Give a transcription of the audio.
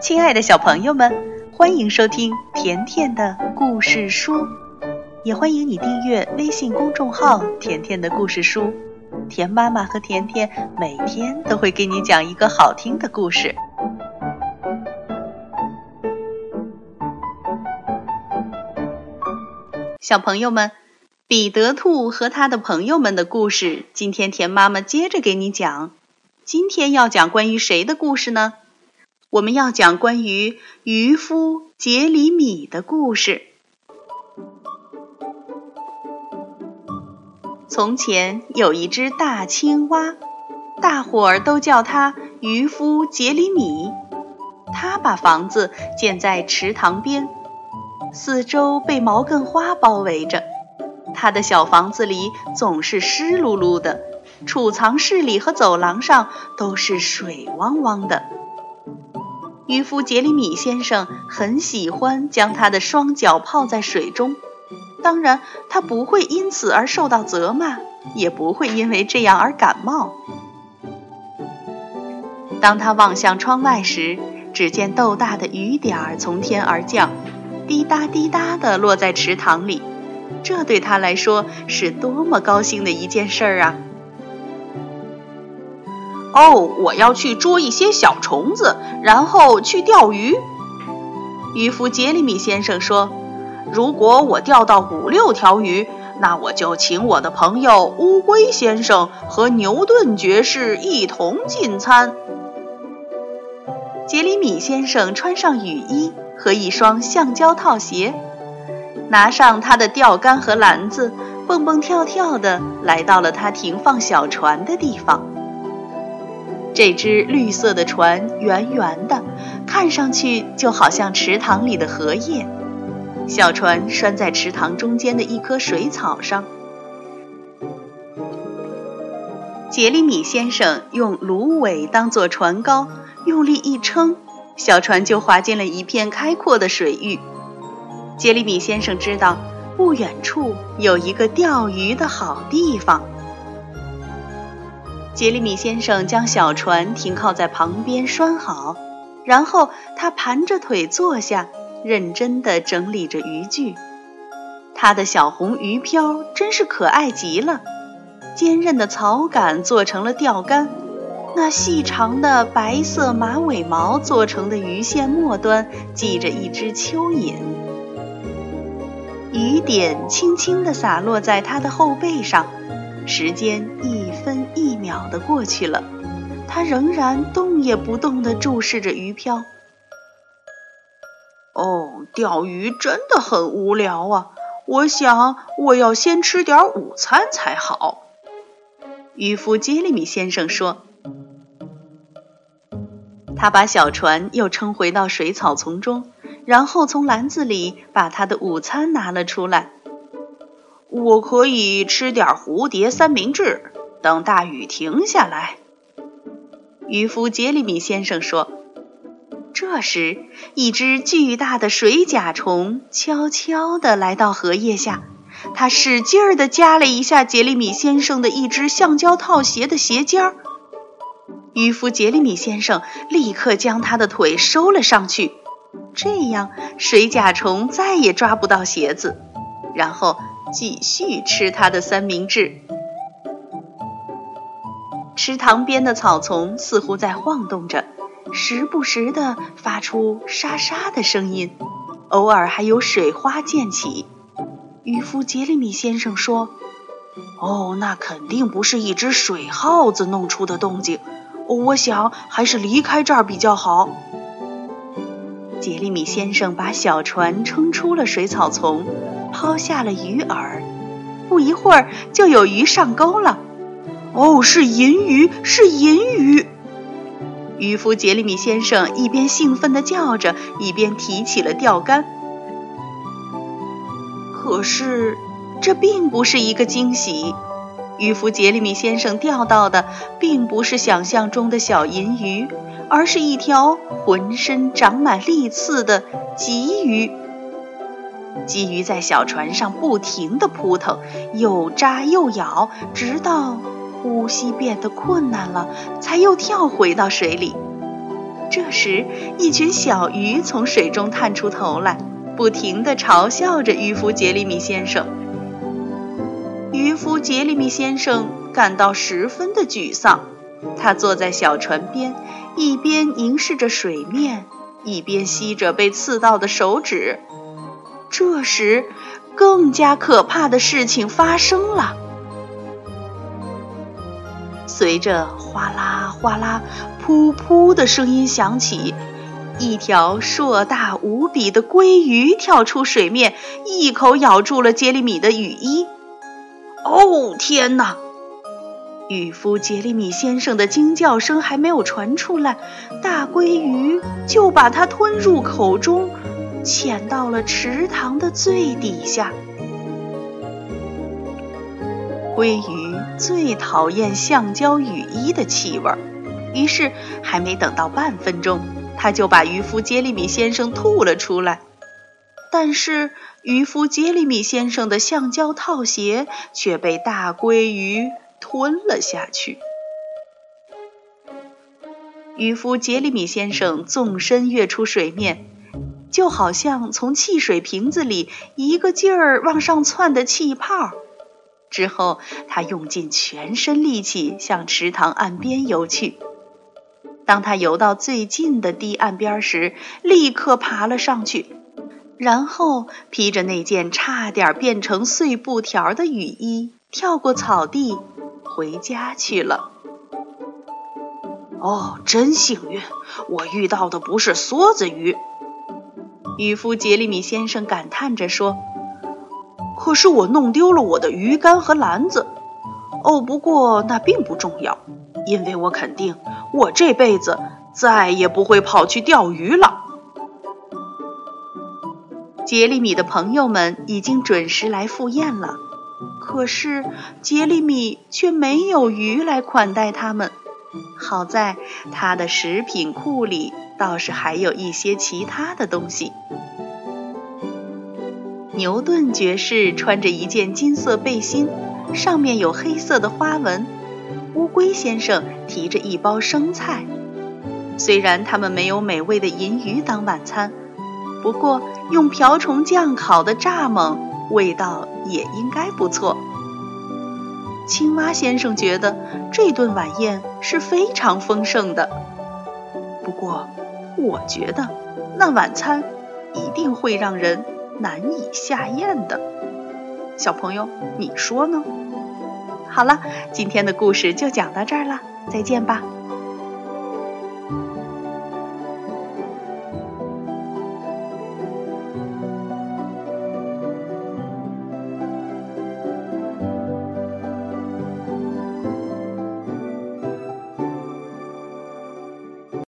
亲爱的小朋友们，欢迎收听甜甜的故事书，也欢迎你订阅微信公众号“甜甜的故事书”。甜妈妈和甜甜每天都会给你讲一个好听的故事。小朋友们，彼得兔和他的朋友们的故事，今天甜妈妈接着给你讲。今天要讲关于谁的故事呢？我们要讲关于渔夫杰里米的故事。从前有一只大青蛙，大伙儿都叫它渔夫杰里米。他把房子建在池塘边，四周被毛茛花包围着。他的小房子里总是湿漉漉的，储藏室里和走廊上都是水汪汪的。渔夫杰里米先生很喜欢将他的双脚泡在水中，当然，他不会因此而受到责骂，也不会因为这样而感冒。当他望向窗外时，只见豆大的雨点儿从天而降，滴答滴答地落在池塘里，这对他来说是多么高兴的一件事儿啊！哦，我要去捉一些小虫子，然后去钓鱼。渔夫杰里米先生说：“如果我钓到五六条鱼，那我就请我的朋友乌龟先生和牛顿爵士一同进餐。”杰里米先生穿上雨衣和一双橡胶套鞋，拿上他的钓竿和篮子，蹦蹦跳跳地来到了他停放小船的地方。这只绿色的船圆圆的，看上去就好像池塘里的荷叶。小船拴在池塘中间的一棵水草上。杰里米先生用芦苇当做船篙，用力一撑，小船就划进了一片开阔的水域。杰里米先生知道，不远处有一个钓鱼的好地方。杰里米先生将小船停靠在旁边拴好，然后他盘着腿坐下，认真地整理着渔具。他的小红鱼漂真是可爱极了，坚韧的草杆做成了钓竿，那细长的白色马尾毛做成的鱼线末端系着一只蚯蚓。雨点轻轻地洒落在他的后背上。时间一分一秒的过去了，他仍然动也不动地注视着鱼漂。哦，钓鱼真的很无聊啊！我想我要先吃点午餐才好。渔夫杰里米先生说。他把小船又撑回到水草丛中，然后从篮子里把他的午餐拿了出来。我可以吃点蝴蝶三明治，等大雨停下来。渔夫杰里米先生说。这时，一只巨大的水甲虫悄悄地来到荷叶下，它使劲儿地夹了一下杰里米先生的一只橡胶套鞋的鞋尖儿。渔夫杰里米先生立刻将他的腿收了上去，这样水甲虫再也抓不到鞋子。然后。继续吃他的三明治。池塘边的草丛似乎在晃动着，时不时地发出沙沙的声音，偶尔还有水花溅起。渔夫杰里米先生说：“哦，那肯定不是一只水耗子弄出的动静。我想还是离开这儿比较好。”杰里米先生把小船撑出了水草丛。抛下了鱼饵，不一会儿就有鱼上钩了。哦，是银鱼，是银鱼！渔夫杰里米先生一边兴奋地叫着，一边提起了钓竿。可是，这并不是一个惊喜。渔夫杰里米先生钓到的，并不是想象中的小银鱼，而是一条浑身长满利刺的鲫鱼。鲫鱼在小船上不停地扑腾，又扎又咬，直到呼吸变得困难了，才又跳回到水里。这时，一群小鱼从水中探出头来，不停地嘲笑着渔夫杰里米先生。渔夫杰里米先生感到十分的沮丧，他坐在小船边，一边凝视着水面，一边吸着被刺到的手指。这时，更加可怕的事情发生了。随着哗啦哗啦、噗噗的声音响起，一条硕大无比的鲑鱼跳出水面，一口咬住了杰里米的雨衣。哦，天哪！渔夫杰里米先生的惊叫声还没有传出来，大鲑鱼就把它吞入口中。潜到了池塘的最底下。鲑鱼最讨厌橡胶雨衣的气味儿，于是还没等到半分钟，他就把渔夫杰里米先生吐了出来。但是渔夫杰里米先生的橡胶套鞋却被大鲑鱼吞了下去。渔夫杰里米先生纵身跃出水面。就好像从汽水瓶子里一个劲儿往上窜的气泡。之后，他用尽全身力气向池塘岸边游去。当他游到最近的堤岸边时，立刻爬了上去，然后披着那件差点变成碎布条的雨衣，跳过草地，回家去了。哦，真幸运，我遇到的不是梭子鱼。渔夫杰里米先生感叹着说：“可是我弄丢了我的鱼竿和篮子。哦，不过那并不重要，因为我肯定我这辈子再也不会跑去钓鱼了。”杰里米的朋友们已经准时来赴宴了，可是杰里米却没有鱼来款待他们。好在他的食品库里。倒是还有一些其他的东西。牛顿爵士穿着一件金色背心，上面有黑色的花纹。乌龟先生提着一包生菜。虽然他们没有美味的银鱼当晚餐，不过用瓢虫酱烤的蚱蜢味道也应该不错。青蛙先生觉得这顿晚宴是非常丰盛的，不过。我觉得那晚餐一定会让人难以下咽的，小朋友，你说呢？好了，今天的故事就讲到这儿了，再见吧。